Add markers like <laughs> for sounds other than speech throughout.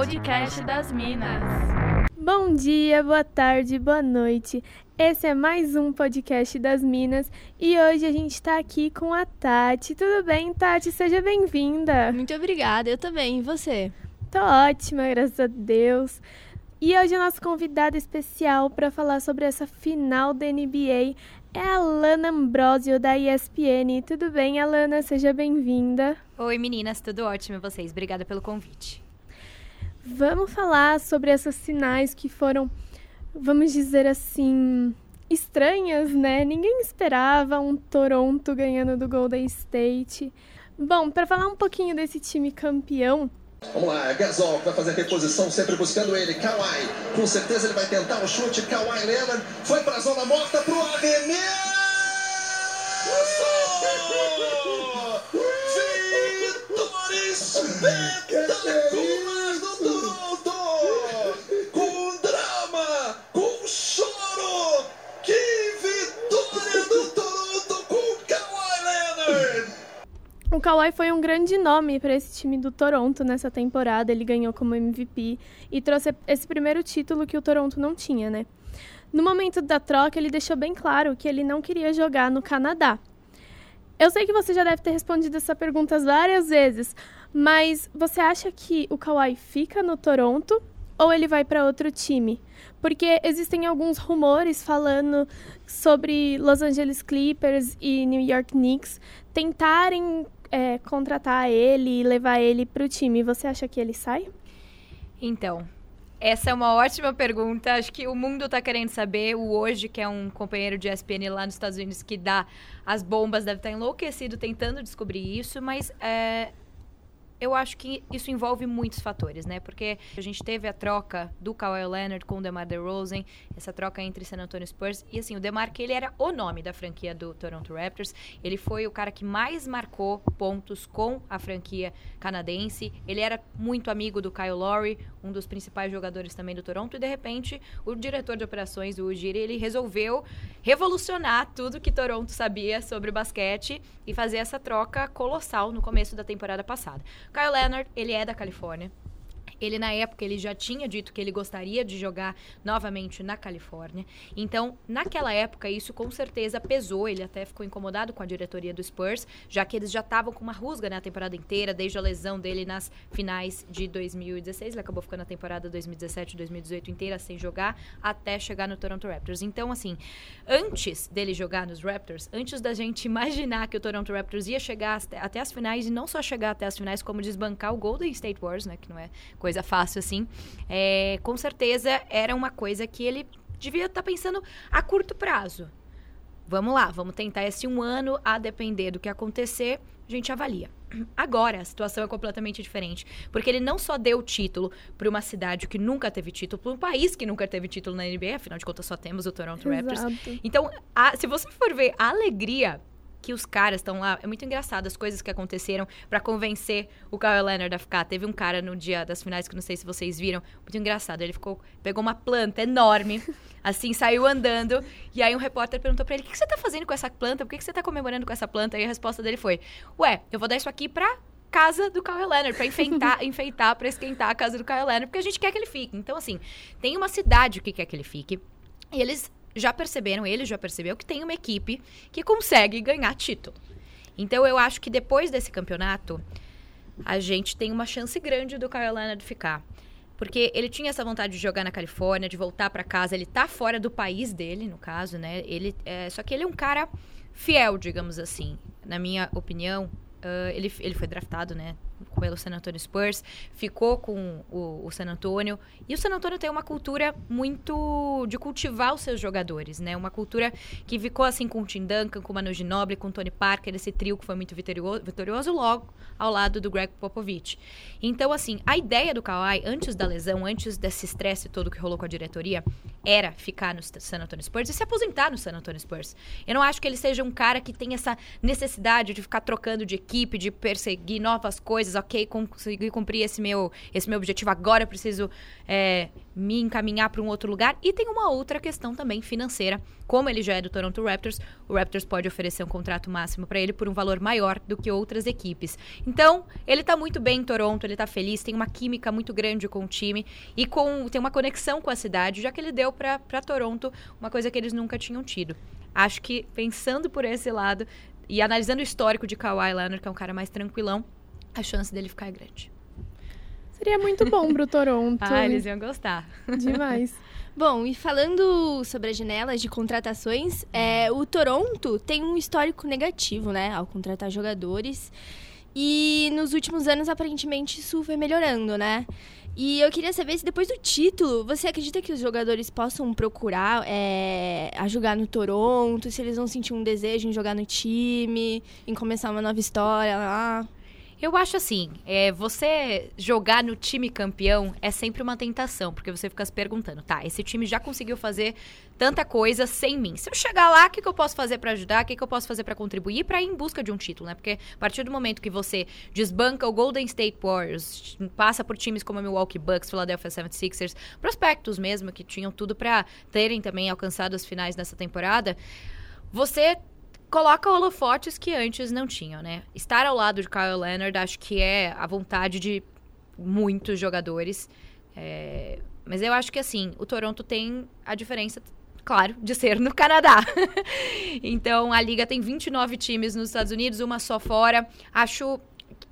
podcast das Minas. Bom dia, boa tarde, boa noite. Esse é mais um podcast das Minas e hoje a gente está aqui com a Tati. Tudo bem, Tati? Seja bem-vinda. Muito obrigada, eu também. E você? Tô ótima, graças a Deus. E hoje a nossa convidada especial para falar sobre essa final da NBA é a Lana Ambrosio da ESPN. Tudo bem, Alana? Seja bem-vinda. Oi, meninas, tudo ótimo e vocês? Obrigada pelo convite. Vamos falar sobre essas finais que foram vamos dizer assim, estranhas, né? Ninguém esperava um Toronto ganhando do Golden State. Bom, para falar um pouquinho desse time campeão, Vamos lá, Gasol vai fazer a reposição, sempre buscando ele. Kawhi, com certeza ele vai tentar o chute. Kawhi Leonard foi para a zona morta para o arremesso! Kawhi foi um grande nome para esse time do Toronto nessa temporada. Ele ganhou como MVP e trouxe esse primeiro título que o Toronto não tinha, né? No momento da troca, ele deixou bem claro que ele não queria jogar no Canadá. Eu sei que você já deve ter respondido essa pergunta várias vezes, mas você acha que o Kawhi fica no Toronto ou ele vai para outro time? Porque existem alguns rumores falando sobre Los Angeles Clippers e New York Knicks tentarem é, contratar ele e levar ele para o time. Você acha que ele sai? Então, essa é uma ótima pergunta. Acho que o mundo está querendo saber. O Hoje, que é um companheiro de ESPN lá nos Estados Unidos que dá as bombas, deve estar enlouquecido tentando descobrir isso, mas é, eu acho que isso envolve muitos fatores, né? Porque a gente teve a troca do Kawhi Leonard com o DeMar DeRozan, essa troca entre San Antonio Spurs. E assim, o DeMar, que ele era o nome da franquia do Toronto Raptors. Ele foi o cara que mais marcou pontos com a franquia canadense. Ele era muito amigo do Kyle Lowry, um dos principais jogadores também do Toronto. E, de repente, o diretor de operações, o Ujiri, ele resolveu revolucionar tudo que Toronto sabia sobre basquete e fazer essa troca colossal no começo da temporada passada. Kyle Leonard, ele é da Califórnia. Ele, na época, ele já tinha dito que ele gostaria de jogar novamente na Califórnia. Então, naquela época, isso com certeza pesou. Ele até ficou incomodado com a diretoria do Spurs, já que eles já estavam com uma rusga na temporada inteira, desde a lesão dele nas finais de 2016. Ele acabou ficando a temporada 2017 2018 inteira sem jogar, até chegar no Toronto Raptors. Então, assim, antes dele jogar nos Raptors, antes da gente imaginar que o Toronto Raptors ia chegar até as finais, e não só chegar até as finais, como desbancar o Golden State Wars, né, que não é coisa coisa fácil assim, é, com certeza era uma coisa que ele devia estar tá pensando a curto prazo. Vamos lá, vamos tentar esse um ano, a depender do que acontecer, a gente avalia. Agora, a situação é completamente diferente. Porque ele não só deu título para uma cidade que nunca teve título, para um país que nunca teve título na NBA, afinal de contas só temos o Toronto Raptors. Exato. Então, a, se você for ver a alegria que os caras estão lá. É muito engraçado as coisas que aconteceram para convencer o Kyle Leonard a ficar. Teve um cara no dia das finais que não sei se vocês viram, muito engraçado. Ele ficou, pegou uma planta enorme, <laughs> assim, saiu andando, e aí um repórter perguntou para ele: "O que, você tá fazendo com essa planta? Por que, que você tá comemorando com essa planta?" E a resposta dele foi: "Ué, eu vou dar isso aqui pra casa do Kyle Leonard, pra enfeitar, <laughs> enfeitar, pra esquentar a casa do Kyle Leonard, porque a gente quer que ele fique. Então, assim, tem uma cidade que quer que ele fique, e eles já perceberam, ele já percebeu que tem uma equipe que consegue ganhar título. Então eu acho que depois desse campeonato, a gente tem uma chance grande do Kyle Leonard ficar. Porque ele tinha essa vontade de jogar na Califórnia, de voltar para casa. Ele tá fora do país dele, no caso, né? Ele, é, só que ele é um cara fiel, digamos assim. Na minha opinião, uh, ele, ele foi draftado, né? Pelo San Antonio Spurs, ficou com o, o, San Antonio. E o San Antonio tem uma cultura muito de cultivar os seus jogadores, né? Uma cultura que ficou assim com o Tim Duncan, com o Manu Ginobili, com o Tony Parker, esse trio que foi muito vitorioso, vitorioso logo ao lado do Greg Popovich. Então, assim, a ideia do Kawhi, antes da lesão, antes desse estresse todo que rolou com a diretoria, era ficar no San Antonio Spurs e se aposentar no San Antonio Spurs. Eu não acho que ele seja um cara que tem essa necessidade de ficar trocando de equipe, de perseguir novas coisas coisas, ok, consegui cumprir esse meu, esse meu objetivo, agora preciso é, me encaminhar para um outro lugar. E tem uma outra questão também financeira. Como ele já é do Toronto Raptors, o Raptors pode oferecer um contrato máximo para ele por um valor maior do que outras equipes. Então, ele está muito bem em Toronto, ele está feliz, tem uma química muito grande com o time e com tem uma conexão com a cidade, já que ele deu para Toronto uma coisa que eles nunca tinham tido. Acho que pensando por esse lado e analisando o histórico de Kawhi Leonard, que é um cara mais tranquilão, a chance dele ficar é grande. Seria muito bom pro Toronto. <laughs> ah, eles iam gostar. Demais. <laughs> Bom, e falando sobre as janelas de contratações, é, o Toronto tem um histórico negativo, né, ao contratar jogadores. E nos últimos anos, aparentemente, isso foi melhorando, né? E eu queria saber se depois do título, você acredita que os jogadores possam procurar é, a jogar no Toronto, se eles vão sentir um desejo em jogar no time, em começar uma nova história lá? Eu acho assim, é, você jogar no time campeão é sempre uma tentação, porque você fica se perguntando, tá, esse time já conseguiu fazer tanta coisa sem mim. Se eu chegar lá, o que, que eu posso fazer para ajudar? O que, que eu posso fazer para contribuir para ir em busca de um título, né? Porque a partir do momento que você desbanca o Golden State Warriors, passa por times como Milwaukee Bucks, Philadelphia 76ers, prospectos mesmo que tinham tudo para terem também alcançado as finais nessa temporada, você coloca holofotes que antes não tinham, né? Estar ao lado de Kyle Leonard acho que é a vontade de muitos jogadores. É... Mas eu acho que assim, o Toronto tem a diferença, claro, de ser no Canadá. <laughs> então a liga tem 29 times nos Estados Unidos, uma só fora. Acho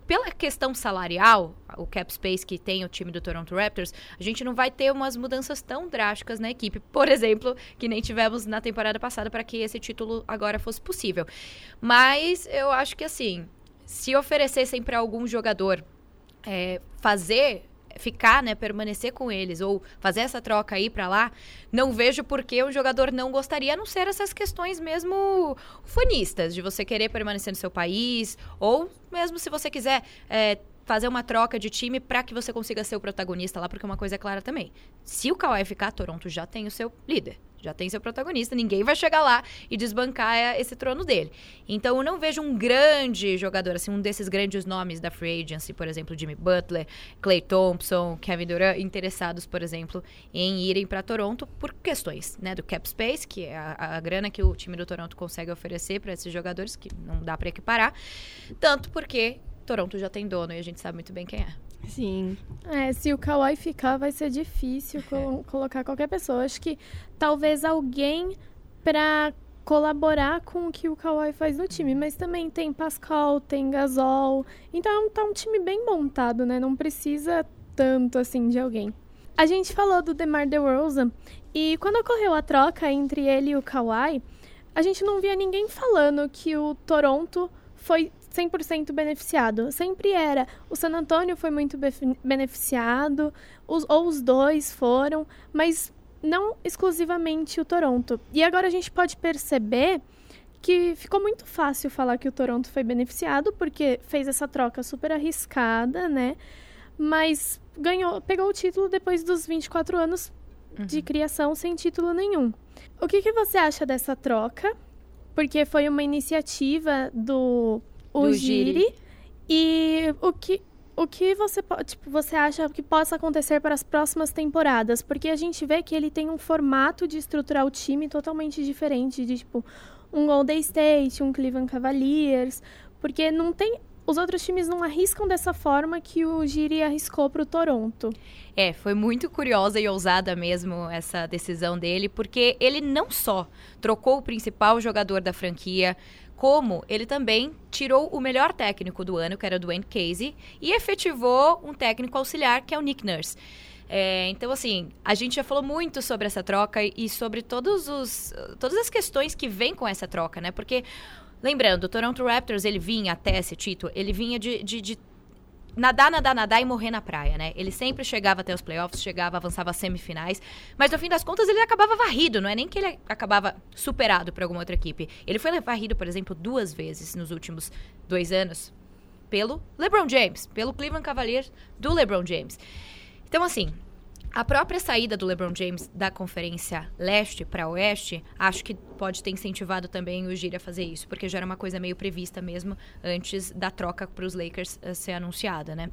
pela questão salarial, o cap space que tem o time do Toronto Raptors, a gente não vai ter umas mudanças tão drásticas na equipe. <laughs> Por exemplo, que nem tivemos na temporada passada para que esse título agora fosse possível. Mas eu acho que assim, se oferecessem para algum jogador é, fazer ficar, né, permanecer com eles ou fazer essa troca aí para lá, não vejo por que o jogador não gostaria, a não ser essas questões mesmo fanistas, de você querer permanecer no seu país, ou mesmo se você quiser é, fazer uma troca de time para que você consiga ser o protagonista lá, porque uma coisa é clara também. Se o Kawhi ficar, Toronto já tem o seu líder já tem seu protagonista, ninguém vai chegar lá e desbancar é, esse trono dele. Então eu não vejo um grande jogador, assim, um desses grandes nomes da free agency, por exemplo, Jimmy Butler, Clay Thompson, Kevin Durant, interessados, por exemplo, em irem para Toronto por questões, né, do cap space, que é a, a grana que o time do Toronto consegue oferecer para esses jogadores, que não dá para equiparar, tanto porque Toronto já tem dono e a gente sabe muito bem quem é. Sim. É, se o Kawhi ficar, vai ser difícil co colocar qualquer pessoa. Acho que talvez alguém para colaborar com o que o Kawhi faz no time. Mas também tem Pascal, tem Gasol. Então tá um time bem montado, né? Não precisa tanto assim de alguém. A gente falou do DeMar DeRozan e quando ocorreu a troca entre ele e o Kawhi, a gente não via ninguém falando que o Toronto foi 100% beneficiado. Sempre era. O San Antonio foi muito beneficiado, os, ou os dois foram, mas não exclusivamente o Toronto. E agora a gente pode perceber que ficou muito fácil falar que o Toronto foi beneficiado, porque fez essa troca super arriscada, né? Mas ganhou, pegou o título depois dos 24 anos uhum. de criação sem título nenhum. O que, que você acha dessa troca? Porque foi uma iniciativa do o Giri. E o que, o que você, tipo, você acha que possa acontecer para as próximas temporadas? Porque a gente vê que ele tem um formato de estruturar o time totalmente diferente de, tipo, um Golden State, um Cleveland Cavaliers, porque não tem os outros times não arriscam dessa forma que o Giri arriscou para o Toronto. É, foi muito curiosa e ousada mesmo essa decisão dele, porque ele não só trocou o principal jogador da franquia, como ele também tirou o melhor técnico do ano, que era o Dwayne Casey, e efetivou um técnico auxiliar, que é o Nick Nurse. É, então, assim, a gente já falou muito sobre essa troca e sobre todos os, todas as questões que vêm com essa troca, né? Porque, lembrando, o Toronto Raptors, ele vinha até esse título, ele vinha de, de, de nadar, nadar, nadar e morrer na praia, né? Ele sempre chegava até os playoffs, chegava, avançava às semifinais, mas no fim das contas ele acabava varrido, não é nem que ele acabava superado por alguma outra equipe. Ele foi varrido, por exemplo, duas vezes nos últimos dois anos pelo LeBron James, pelo Cleveland Cavaliers do LeBron James. Então, assim, A própria saída do LeBron James da conferência leste para oeste, acho que pode ter incentivado também o Gira a fazer isso, porque já era uma coisa meio prevista mesmo antes da troca para os Lakers uh, ser anunciada, né?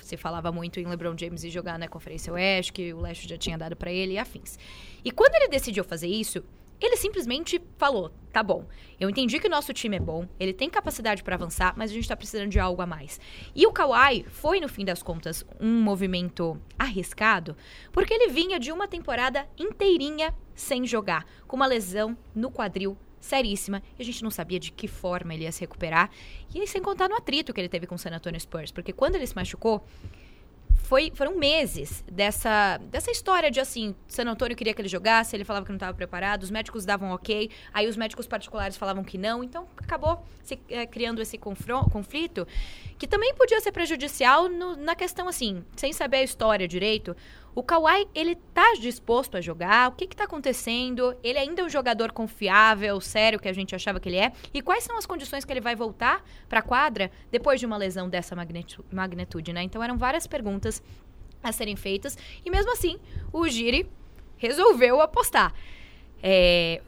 Se falava muito em LeBron James e jogar na conferência oeste, que o leste já tinha dado para ele e afins. E quando ele decidiu fazer isso, ele simplesmente falou: tá bom, eu entendi que o nosso time é bom, ele tem capacidade para avançar, mas a gente tá precisando de algo a mais. E o Kawhi foi, no fim das contas, um movimento arriscado, porque ele vinha de uma temporada inteirinha sem jogar, com uma lesão no quadril seríssima, e a gente não sabia de que forma ele ia se recuperar, e sem contar no atrito que ele teve com o San Antonio Spurs, porque quando ele se machucou, foi, foram meses dessa, dessa história de assim, San Antônio queria que ele jogasse, ele falava que não estava preparado, os médicos davam ok, aí os médicos particulares falavam que não, então acabou se é, criando esse conflito, que também podia ser prejudicial no, na questão assim, sem saber a história direito, o Kawhi, ele tá disposto a jogar? O que que tá acontecendo? Ele ainda é um jogador confiável, sério, que a gente achava que ele é? E quais são as condições que ele vai voltar para a quadra depois de uma lesão dessa magnitude, né? Então eram várias perguntas a serem feitas. E mesmo assim, o Giri resolveu apostar. É,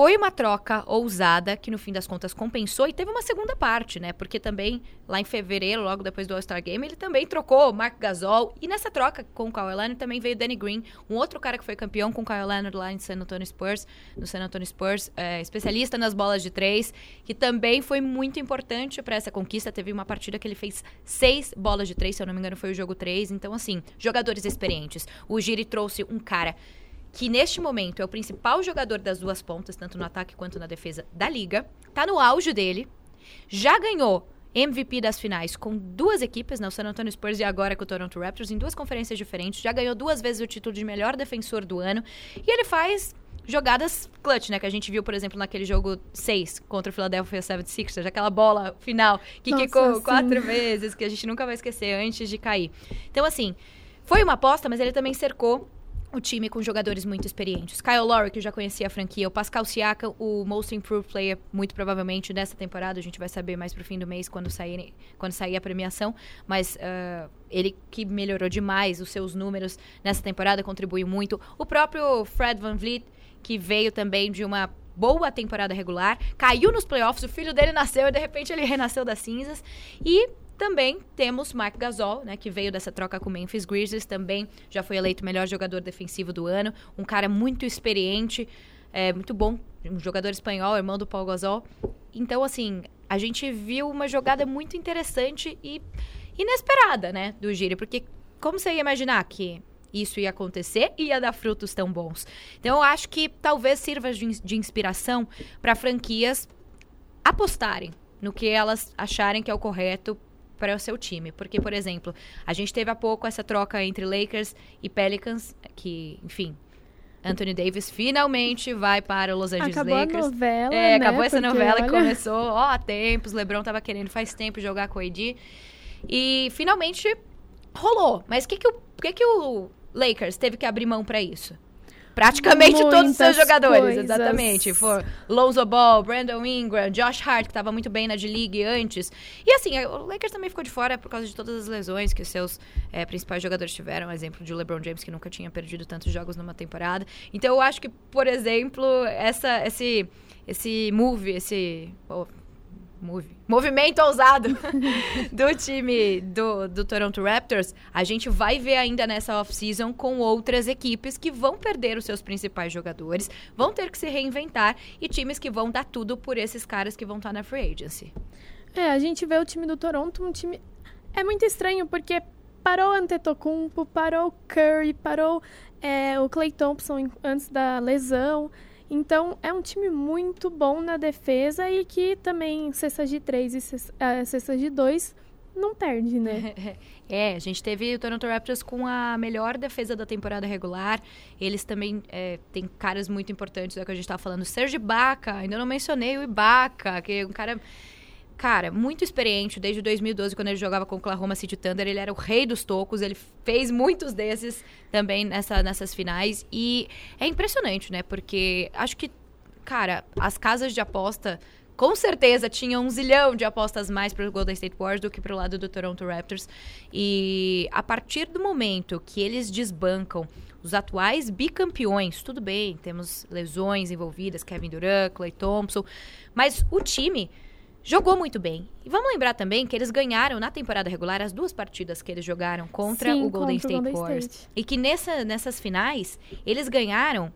foi uma troca ousada que no fim das contas compensou e teve uma segunda parte, né? Porque também lá em fevereiro, logo depois do All-Star Game, ele também trocou Mark Gasol e nessa troca com o Kawhi Leonard também veio Danny Green, um outro cara que foi campeão com o Kawhi Leonard lá em San Antonio Spurs, no San Antonio Spurs, é, especialista nas bolas de três, que também foi muito importante para essa conquista. Teve uma partida que ele fez seis bolas de três, se eu não me engano foi o jogo três. Então assim, jogadores experientes. O Giri trouxe um cara que neste momento é o principal jogador das duas pontas, tanto no ataque quanto na defesa da liga, tá no auge dele, já ganhou MVP das finais com duas equipes, né, o San Antonio Spurs e agora com o Toronto Raptors, em duas conferências diferentes, já ganhou duas vezes o título de melhor defensor do ano, e ele faz jogadas clutch, né? Que a gente viu, por exemplo, naquele jogo 6 contra o Philadelphia 76ers, aquela bola final que Nossa, quicou sim. quatro vezes, que a gente nunca vai esquecer antes de cair. Então, assim, foi uma aposta, mas ele também cercou o time com jogadores muito experientes. Kyle Lowry, que já conhecia a franquia, o Pascal Siakam, o Most Improved Player, muito provavelmente nessa temporada, a gente vai saber mais pro fim do mês quando sair, quando sair a premiação, mas uh, ele que melhorou demais os seus números nessa temporada, contribuiu muito. O próprio Fred Van Vliet, que veio também de uma boa temporada regular, caiu nos playoffs, o filho dele nasceu e de repente ele renasceu das cinzas. E também temos Mark Gasol, né, que veio dessa troca com o Memphis Grizzlies, também já foi eleito melhor jogador defensivo do ano, um cara muito experiente, é, muito bom, um jogador espanhol, irmão do Paul Gasol. Então, assim, a gente viu uma jogada muito interessante e inesperada, né, do Giri, porque como você ia imaginar que isso ia acontecer e ia dar frutos tão bons? Então, eu acho que talvez sirva de, de inspiração para franquias apostarem no que elas acharem que é o correto para o seu time. Porque, por exemplo, a gente teve há pouco essa troca entre Lakers e Pelicans, que, enfim, Anthony Davis finalmente vai para os Los Angeles acabou Lakers. A novela, é, né? acabou essa Porque, novela olha... que começou ó, há <laughs> tempos. LeBron tava querendo faz tempo jogar com o AD. E finalmente rolou. Mas o que que o, que que o Lakers teve que abrir mão para isso? Praticamente Muitas todos os seus jogadores, coisas. exatamente. For Lonzo Ball, Brandon Ingram, Josh Hart, que estava muito bem na D-League antes. E assim, o Lakers também ficou de fora por causa de todas as lesões que os seus é, principais jogadores tiveram. Exemplo de LeBron James, que nunca tinha perdido tantos jogos numa temporada. Então eu acho que, por exemplo, essa, esse, esse move, esse... Oh, Move. movimento ousado <laughs> do time do, do Toronto Raptors, a gente vai ver ainda nessa off-season com outras equipes que vão perder os seus principais jogadores, vão ter que se reinventar e times que vão dar tudo por esses caras que vão estar na free agency. É, a gente vê o time do Toronto, um time. É muito estranho, porque parou o Antetokounmpo, parou o Curry, parou é, o Clay Thompson antes da lesão. Então, é um time muito bom na defesa e que também cestas de 3 e cestas de 2 não perde, né? <laughs> É, a gente teve o Toronto Raptors com a melhor defesa da temporada regular. Eles também é, têm caras muito importantes, é o que a gente estava falando. Serge Ibaka, ainda não mencionei o Ibaka, que é um cara cara, muito experiente desde 2012, quando ele jogava com o Oklahoma City Thunder. Ele era o rei dos tocos, ele fez muitos desses também nessa, nessas finais. E é impressionante, né? Porque acho que, cara, as casas de aposta com certeza tinha um zilhão de apostas mais para o Golden State Warriors do que para o lado do Toronto Raptors. E a partir do momento que eles desbancam os atuais bicampeões, tudo bem, temos lesões envolvidas, Kevin Durant, Clay Thompson, mas o time jogou muito bem. E vamos lembrar também que eles ganharam na temporada regular as duas partidas que eles jogaram contra Sim, o Golden contra State Golden Warriors. State. E que nessa, nessas finais, eles ganharam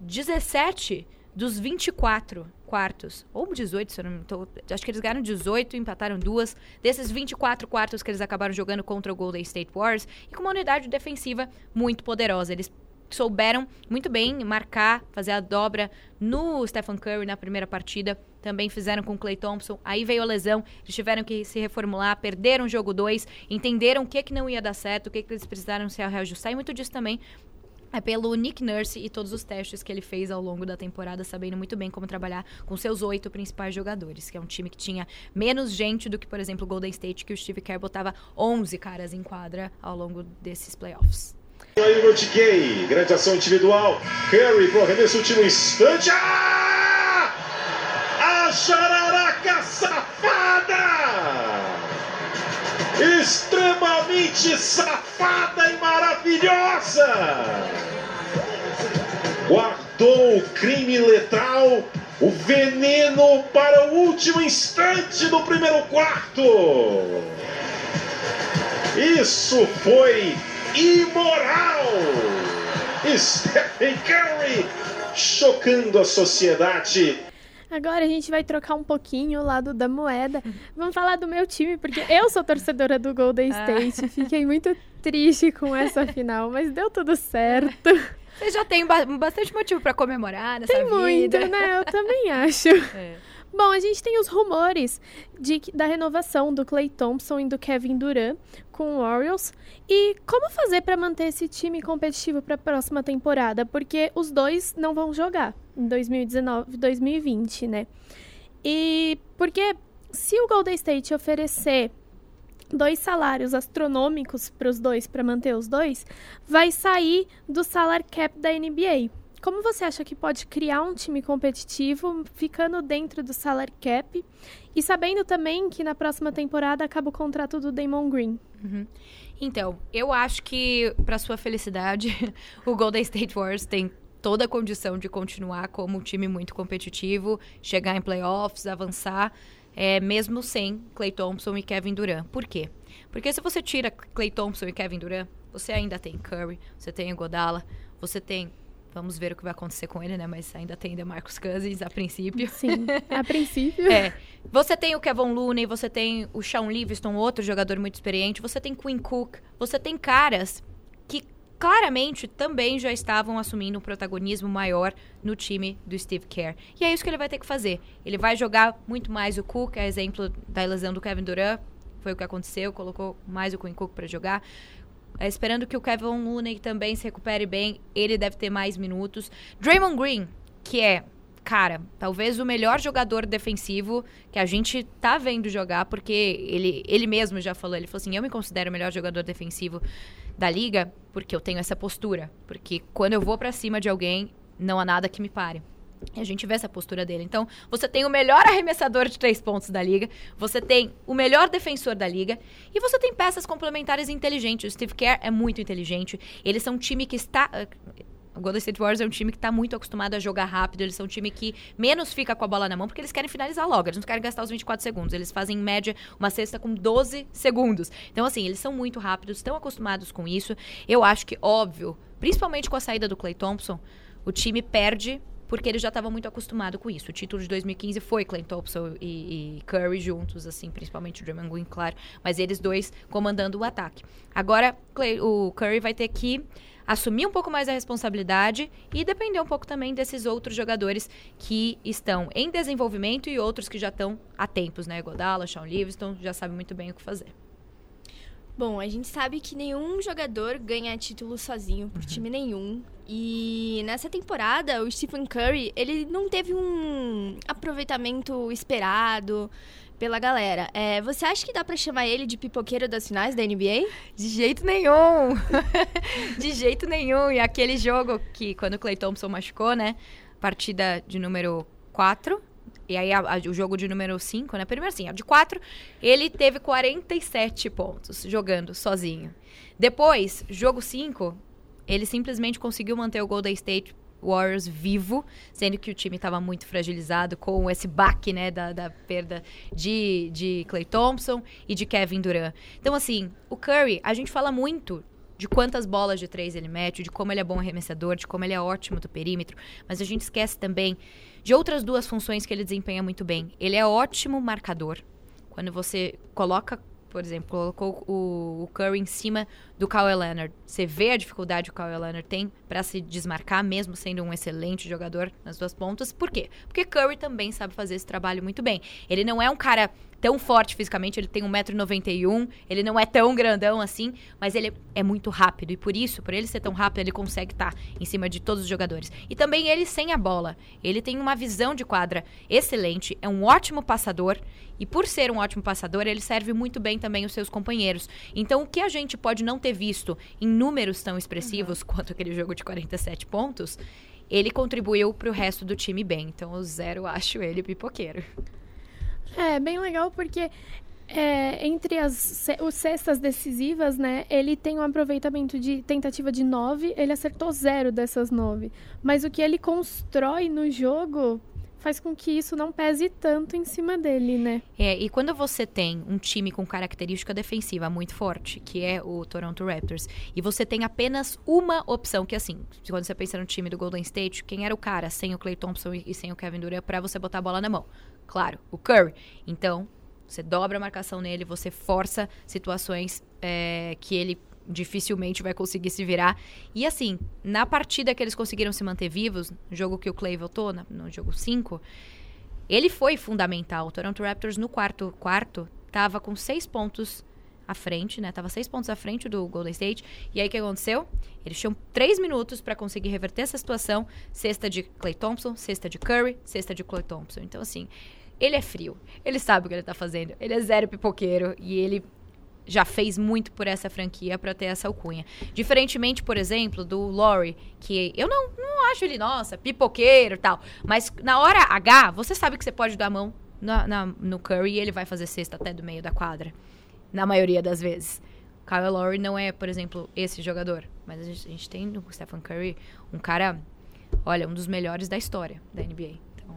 17 dos 24 quartos. Ou 18, se eu não me tô, Acho que eles ganharam 18 e empataram duas. Desses 24 quartos que eles acabaram jogando contra o Golden State Warriors. E com uma unidade defensiva muito poderosa. Eles souberam muito bem marcar, fazer a dobra no Stephen Curry na primeira partida. Também fizeram com o Clay Thompson. Aí veio a lesão, eles tiveram que se reformular, perderam o jogo 2, entenderam o que, que não ia dar certo, o que, que eles precisaram se reajustar. E muito disso também é pelo Nick Nurse e todos os testes que ele fez ao longo da temporada, sabendo muito bem como trabalhar com seus oito principais jogadores, que é um time que tinha menos gente do que, por exemplo, o Golden State, que o Steve Kerr botava 11 caras em quadra ao longo desses playoffs. Aí no TK, grande ação individual. Curry pro arremesso, último instante. Ah! A jararaca safada! Extremamente safada e maravilhosa! Guardou o crime letal, o veneno para o último instante do primeiro quarto! Isso foi imoral! Stephen Curry chocando a sociedade. Agora a gente vai trocar um pouquinho o lado da moeda. Vamos falar do meu time, porque eu sou torcedora do Golden State. Fiquei muito triste com essa final, mas deu tudo certo. Você já tem ba- bastante motivo para comemorar nessa Tem muito, vida. né? Eu também <laughs> acho. É. Bom, a gente tem os rumores de, da renovação do Clay Thompson e do Kevin Durant com o Orioles. E como fazer para manter esse time competitivo para a próxima temporada? Porque os dois não vão jogar em 2019 2020, né? E porque se o Golden State oferecer dois salários astronômicos para os dois, para manter os dois, vai sair do salary cap da NBA. Como você acha que pode criar um time competitivo ficando dentro do salary cap e sabendo também que na próxima temporada acaba o contrato do Damon Green? Então, eu acho que, para sua felicidade, <laughs> o Golden State Warriors tem toda a condição de continuar como um time muito competitivo, chegar em playoffs, avançar, é, mesmo sem Clay Thompson e Kevin Durant. Por quê? Porque se você tira Clay Thompson e Kevin Durant, você ainda tem Curry, você tem o Godala, você tem. Vamos ver o que vai acontecer com ele, né? Mas ainda tem DeMarcus Cousins a princípio. Sim, a <laughs> princípio. É. Você tem o Kevin Looney, você tem o Sean Livingston, outro jogador muito experiente, você tem Quinn Cook, você tem caras claramente também já estavam assumindo um protagonismo maior no time do Steve Kerr. E é isso que ele vai ter que fazer. Ele vai jogar muito mais o Cook, é exemplo da lesão do Kevin Durant, foi o que aconteceu, colocou mais o Quinn Cook para jogar. É, esperando que o Kevin Looney também se recupere bem, ele deve ter mais minutos. Draymond Green, que é, cara, talvez o melhor jogador defensivo que a gente tá vendo jogar, porque ele, ele mesmo já falou, ele falou assim, eu me considero o melhor jogador defensivo da liga, porque eu tenho essa postura, porque quando eu vou para cima de alguém, não há nada que me pare. E a gente vê essa postura dele. Então, você tem o melhor arremessador de três pontos da liga, você tem o melhor defensor da liga e você tem peças complementares inteligentes. O Steve Kerr é muito inteligente. Eles são um time que está. O Golden State Warriors é um time que está muito acostumado a jogar rápido. Eles são um time que menos fica com a bola na mão porque eles querem finalizar logo. Eles não querem gastar os 24 segundos. Eles fazem, em média, uma cesta com 12 segundos. Então, assim, eles são muito rápidos, estão acostumados com isso. Eu acho que, óbvio, principalmente com a saída do Clay Thompson, o time perde porque ele já estava muito acostumado com isso. O título de 2015 foi Clay Thompson e, e Curry juntos, assim, principalmente o Draymond Green, claro, mas eles dois comandando o ataque. Agora, Clay, o Curry vai ter que assumir um pouco mais a responsabilidade e depender um pouco também desses outros jogadores que estão em desenvolvimento e outros que já estão há tempos, né? Godala, Sean Livingston, já sabe muito bem o que fazer. Bom, a gente sabe que nenhum jogador ganha título sozinho por time nenhum. E nessa temporada, o Stephen Curry, ele não teve um aproveitamento esperado pela galera. É, você acha que dá pra chamar ele de pipoqueiro das finais da NBA? De jeito nenhum! <laughs> de jeito nenhum! E aquele jogo que, quando o Clay Thompson machucou, né? Partida de número 4, E aí a- a- o jogo de número 5, né? Primeiro assim, a de 4, ele teve 47 pontos jogando sozinho. Depois, jogo 5, ele simplesmente conseguiu manter o Golden State Warriors vivo, sendo que o time estava muito fragilizado com esse baque, né, da, da perda de, de Clay Thompson e de Kevin Durant. Então, assim, o Curry, a gente fala muito de quantas bolas de três ele mete, de como ele é bom arremessador, de como ele é ótimo do perímetro, mas a gente esquece também de outras duas funções que ele desempenha muito bem. Ele é ótimo marcador. Quando você coloca, por exemplo, colocou o, o Curry em cima do Kawhi Leonard, você vê a dificuldade que o Kawhi Leonard tem para se desmarcar, mesmo sendo um excelente jogador nas duas pontas. Por quê? Porque Curry também sabe fazer esse trabalho muito bem. Ele não é um cara tão forte fisicamente, ele tem 1,91m, ele não é tão grandão assim, mas ele é muito rápido. E por isso, por ele ser tão rápido, ele consegue estar em cima de todos os jogadores. E também ele sem a bola. Ele tem uma visão de quadra excelente, é um ótimo passador. E por ser um ótimo passador, ele serve muito bem também os seus companheiros. Então, o que a gente pode não ter visto em números tão expressivos quanto aquele jogo de 47 pontos, ele contribuiu para o resto do time bem. Então, o zero acho ele pipoqueiro. É, bem legal porque é, entre as os cestas decisivas, né, ele tem um aproveitamento de tentativa de 9, ele acertou zero dessas 9. Mas o que ele constrói no jogo faz com que isso não pese tanto em cima dele, né? É, e quando você tem um time com característica defensiva muito forte, que é o Toronto Raptors, e você tem apenas uma opção, que assim, quando você pensa no time do Golden State, quem era o cara sem o Clay Thompson e sem o Kevin Durant pra você botar a bola na mão? Claro, o Curry. Então, você dobra a marcação nele, você força situações é, que ele dificilmente vai conseguir se virar. E assim, na partida que eles conseguiram se manter vivos, jogo que o Clay voltou, no jogo 5, ele foi fundamental. O Toronto Raptors no quarto quarto tava com seis pontos à frente, né? Tava seis pontos à frente do Golden State. E aí o que aconteceu? Eles tinham três minutos para conseguir reverter essa situação. Cesta de Clay Thompson, cesta de Curry, cesta de Clay Thompson. Então assim, ele é frio. Ele sabe o que ele tá fazendo. Ele é zero pipoqueiro e ele já fez muito por essa franquia para ter essa alcunha. Diferentemente, por exemplo, do Laurie, que eu não, não acho ele, nossa, pipoqueiro e tal. Mas na hora H, você sabe que você pode dar a mão no Curry e ele vai fazer cesta até do meio da quadra. Na maioria das vezes. Kyle Lowry não é, por exemplo, esse jogador. Mas a gente, a gente tem no Stephen Curry um cara, olha, um dos melhores da história da NBA. Então,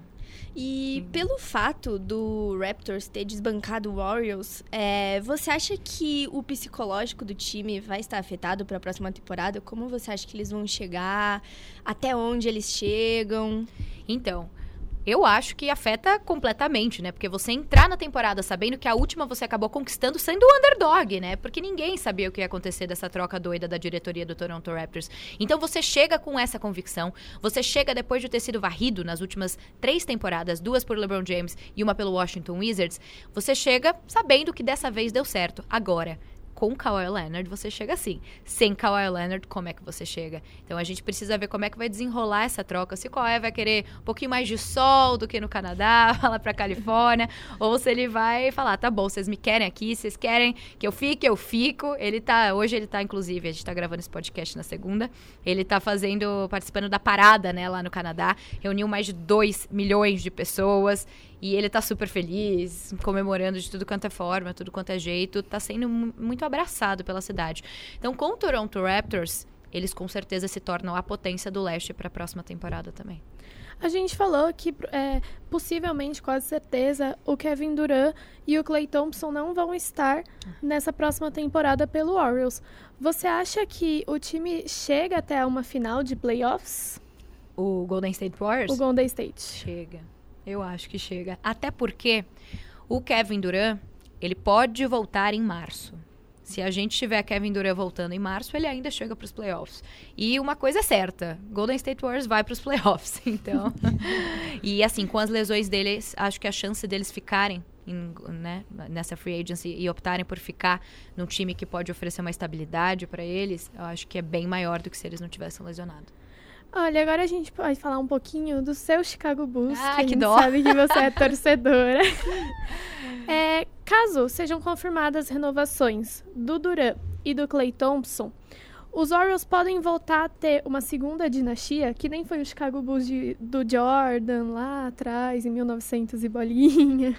E pelo fato do Raptors ter desbancado o Warriors, é, você acha que o psicológico do time vai estar afetado para a próxima temporada? Como você acha que eles vão chegar? Até onde eles chegam? Então, eu acho que afeta completamente, né? Porque você entrar na temporada sabendo que a última você acabou conquistando sendo o underdog, né? Porque ninguém sabia o que ia acontecer dessa troca doida da diretoria do Toronto Raptors. Então você chega com essa convicção, você chega depois de ter sido varrido nas últimas três temporadas, duas por LeBron James e uma pelo Washington Wizards, você chega sabendo que dessa vez deu certo. Agora, com Kawhi Leonard, você chega assim. Sem Kawhi Leonard, como é que você chega? Então a gente precisa ver como é que vai desenrolar essa troca. Se o Kawhi vai querer um pouquinho mais de sol do que no Canadá, <laughs> lá pra Califórnia, ou se ele vai falar, tá bom, vocês me querem aqui, vocês querem que eu fique, eu fico. Ele tá, hoje ele tá, inclusive, a gente tá gravando esse podcast na segunda, ele tá fazendo, participando da parada, né, lá no Canadá, reuniu mais de 2 milhões de pessoas, e ele tá super feliz, comemorando de tudo quanto é forma, tudo quanto é jeito. Tá sendo mu- muito abraçado pela cidade. Então, com o Toronto Raptors, eles com certeza se tornam a potência do leste para a próxima temporada também. A gente falou que é, possivelmente, quase certeza, o Kevin Durant e o Clay Thompson não vão estar nessa próxima temporada pelo Orioles. Você acha que o time chega até uma final de playoffs? O Golden State Warriors? O Golden State. Chega. Eu acho que chega. Até porque o Kevin Durant, ele pode voltar em março. Se a gente tiver Kevin Durant voltando em março, ele ainda chega para os playoffs. E uma coisa é certa, Golden State Warriors vai para os playoffs, <laughs> então. e assim, com as lesões deles, acho que a chance deles ficarem em- né, nessa free agency e optarem por ficar num time que pode oferecer uma estabilidade para eles, eu acho que é bem maior do que se eles não tivessem lesionado. Olha, agora a gente pode falar um pouquinho do seu Chicago Bulls, Ah, que a que gente dó. sabe que você é <laughs> torcedora. É, caso sejam confirmadas renovações do Duran e do Clay Thompson, Os Orioles podem voltar a ter uma segunda dinastia, que nem foi o Chicago Bulls de- do Jordan lá atrás, em 1900 e bolinha.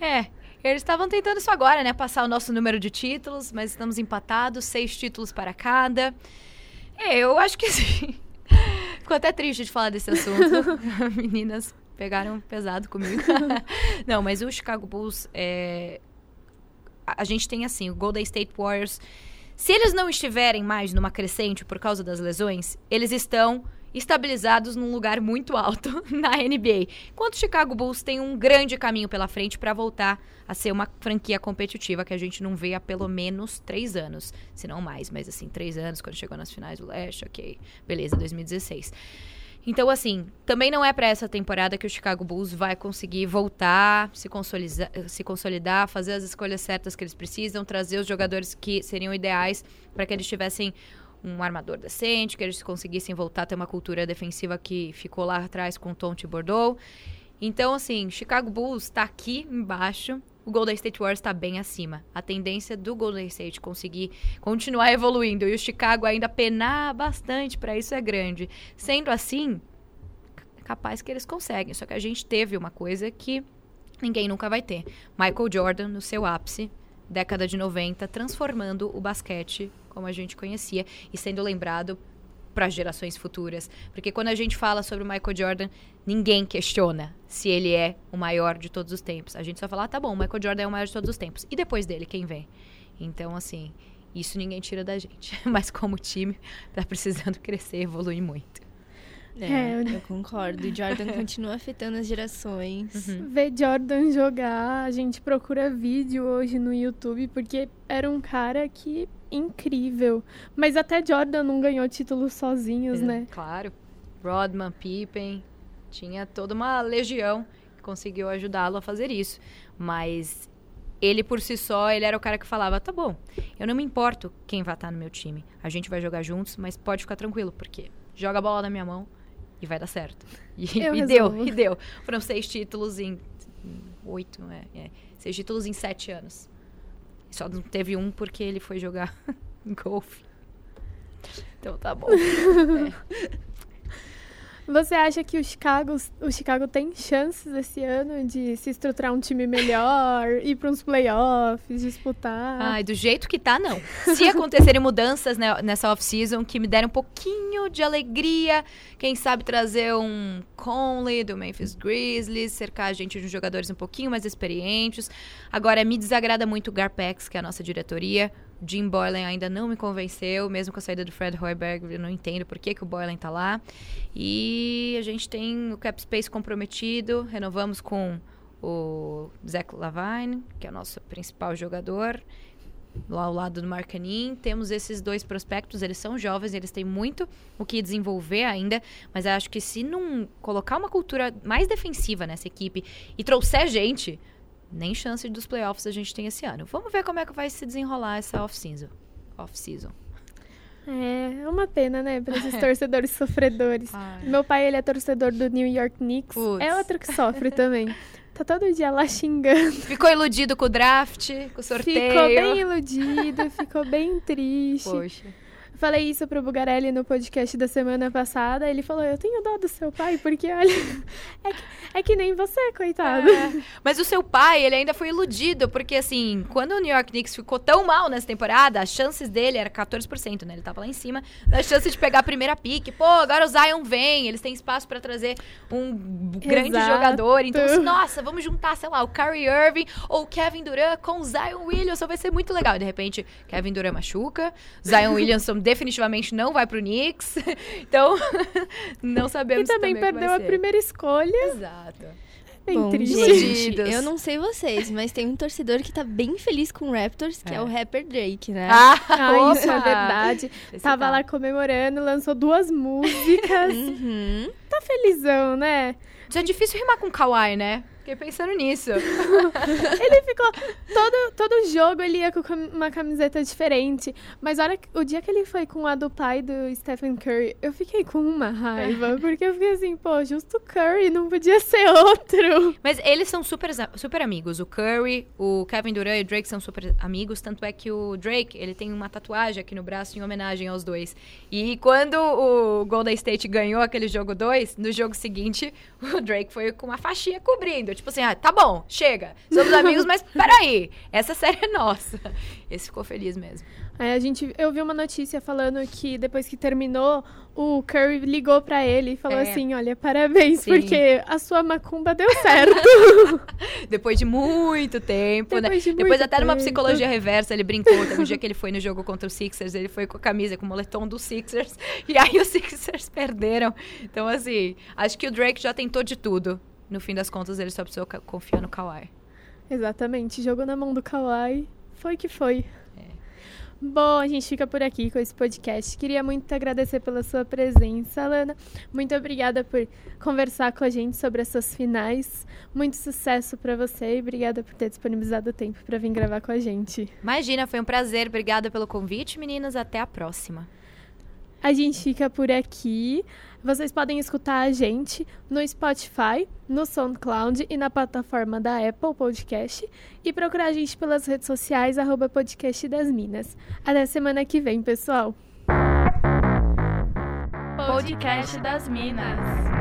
É, eles estavam tentando isso agora, né? Passar o nosso número de títulos, mas estamos empatados, seis títulos para cada. É, eu acho que <laughs> sim. Ficou até triste de falar desse assunto. <laughs> Meninas pegaram pesado comigo. <laughs> Não, mas o Chicago Bulls, é... a a gente tem assim, o Golden State Warriors. Se eles não estiverem mais numa crescente por causa das lesões, eles estão estabilizados num lugar muito alto <laughs> na NBA. Enquanto o Chicago Bulls tem um grande caminho pela frente para voltar a ser uma franquia competitiva que a gente não vê há pelo menos três anos, se não mais, mas assim, três anos quando chegou nas finais do Leste, ok, beleza, 2016. Então, assim, também não é para essa temporada que o Chicago Bulls vai conseguir voltar, se consolidar, se consolidar, fazer as escolhas certas que eles precisam, trazer os jogadores que seriam ideais para que eles tivessem um armador decente, que eles conseguissem voltar a ter uma cultura defensiva que ficou lá atrás com o Tom Thibodeau. Então, assim, Chicago Bulls está aqui embaixo, o Golden State Warriors está bem acima. A tendência do Golden State conseguir continuar evoluindo e o Chicago ainda penar bastante para isso é grande. Sendo assim, capaz que eles conseguem. Só que a gente teve uma coisa que ninguém nunca vai ter. Michael Jordan no seu ápice, década de 90, transformando o basquete como a gente conhecia e sendo lembrado para gerações futuras. Porque quando a gente fala sobre o Michael Jordan, ninguém questiona se ele é o maior de todos os tempos. A gente só fala, ah, tá bom, o Michael Jordan é o maior de todos os tempos. E depois dele, quem vem? Então, assim, isso ninguém tira da gente. <laughs> Mas como time, tá precisando <laughs> crescer evoluir muito. É, É, eu- eu concordo. O Jordan <laughs> continua afetando as gerações. Ver Jordan jogar, a gente procura vídeo hoje no YouTube, porque era um cara que incrível. Mas até Jordan não ganhou títulos sozinhos, né? Claro. Rodman, Pippen, tinha toda uma legião que conseguiu ajudá-lo a fazer isso. Mas ele por si só, ele era o cara que falava: tá bom, eu não me importo quem vai estar no meu time. A gente vai jogar juntos, mas pode ficar tranquilo, porque joga a bola na minha mão e vai dar certo. E, <laughs> e deu, e deu. Foram seis títulos em. oito, é, é, Seis títulos em sete anos. Só não teve um porque ele foi jogar <laughs> golfe. Então tá bom. <laughs> Você acha que o Chicago, o Chicago tem chances esse ano de se estruturar um time melhor, <laughs> ir para uns playoffs, disputar? Ai, do jeito que tá, não. Se acontecerem mudanças né, nessa off-season que me derem um pouquinho de alegria, quem sabe trazer um Conley do Memphis Grizzlies, cercar a gente de jogadores um pouquinho mais experientes. Agora, me desagrada muito o Garpex, que é a nossa diretoria. Jim Boylan ainda não me convenceu, mesmo com a saída do Fred Hoiberg, eu não entendo por que, que o Boylan tá lá. E a gente tem o cap space comprometido, renovamos com o Zach Lavine, que é o nosso principal jogador, lá ao lado do Marcanin. Temos esses dois prospectos, eles são jovens, eles têm muito o que desenvolver ainda, mas acho que se não colocar uma cultura mais defensiva nessa equipe e trouxer gente, nem chance dos playoffs a gente tem esse ano. Vamos ver como é que vai se desenrolar essa off-season. Off-season. É, é uma pena, né, para esses <laughs> torcedores sofredores. Meu pai, ele é torcedor do New York Knicks. Putz. É outro que sofre <laughs> também. Tá todo dia lá xingando. Ficou iludido com o draft, com o sorteio. Ficou bem iludido, ficou bem <laughs> triste. Poxa. Falei isso pro Bugarelli no podcast da semana passada. Ele falou: Eu tenho dó do seu pai, porque olha, <laughs> é que, é que nem você, coitado. É. Mas o seu pai, ele ainda foi iludido, porque assim, quando o New York Knicks ficou tão mal nessa temporada, as chances dele era 14%, né? Ele tava lá em cima, a chance de pegar a primeira pique. Pô, agora o Zion vem, eles têm espaço pra trazer um grande Exato. jogador. Então, assim, nossa, vamos juntar, sei lá, o Kyrie Irving ou o Kevin Durant com o Zion Williamson, vai ser muito legal. E de repente, Kevin Durant machuca, Zion Williamson definitivamente não vai pro Knicks. <laughs> Então, <laughs> não E sabemos também é que vai perdeu a primeira escolha. Exato. Bem Bom, triste. gente, eu não sei vocês, mas tem um torcedor que tá bem feliz com o Raptors, que é, É. o rapper Drake, né? Ah, isso é verdade. Esse Tava tá. lá comemorando, lançou duas músicas. Uhum. tá felizão, né? Já é difícil rimar com Kawaii, né? Fiquei pensando nisso. <laughs> ele ficou. Todo, todo jogo ele ia com uma camiseta diferente. Mas a hora, que- o dia que ele foi com a do pai do Stephen Curry, eu fiquei com uma raiva. Porque eu fiquei assim, pô, justo o Curry, não podia ser outro. Mas eles são super, super amigos. O Curry, o Kevin Durant e o Drake são super amigos. Tanto é que o Drake, ele tem uma tatuagem aqui no braço em homenagem aos dois. E quando o Golden State ganhou aquele jogo 2, no jogo seguinte, <laughs> o Drake foi com uma faixinha cobrindo. Tipo assim, ah, tá bom, chega. Somos amigos, mas <laughs> peraí. Essa série é nossa. <laughs> Esse ficou feliz mesmo. Aí a gente, eu vi uma notícia falando que depois que terminou, o Curry ligou pra ele e falou É. assim: Olha, parabéns, Sim. porque a sua macumba deu <laughs> certo. Depois de muito tempo, né? Depois de Depois até numa tempo. psicologia reversa, ele brincou. Teve um dia que ele foi no jogo contra o Sixers, ele foi com a camisa, com o moletom do Sixers. E aí os Sixers perderam. Então, assim, acho que o Drake já tentou de tudo. No fim das contas, ele só precisou confiar no Kawhi. Exatamente, jogou na mão do Kawhi. Foi que foi. É. Bom, a gente fica por aqui com esse podcast. Queria muito agradecer pela sua presença, Alana. Muito obrigada por conversar com a gente sobre essas finais. Muito sucesso pra você e obrigada por ter disponibilizado o tempo pra vir gravar com a gente. Imagina, foi um prazer. Obrigada pelo convite, meninas. Até a próxima. A gente fica por aqui. Vocês podem escutar a gente no Spotify, no SoundCloud e na plataforma da Apple Podcast. E procurar a gente pelas redes sociais, arroba podcast das Minas. Até semana que vem, pessoal! Podcast das Minas.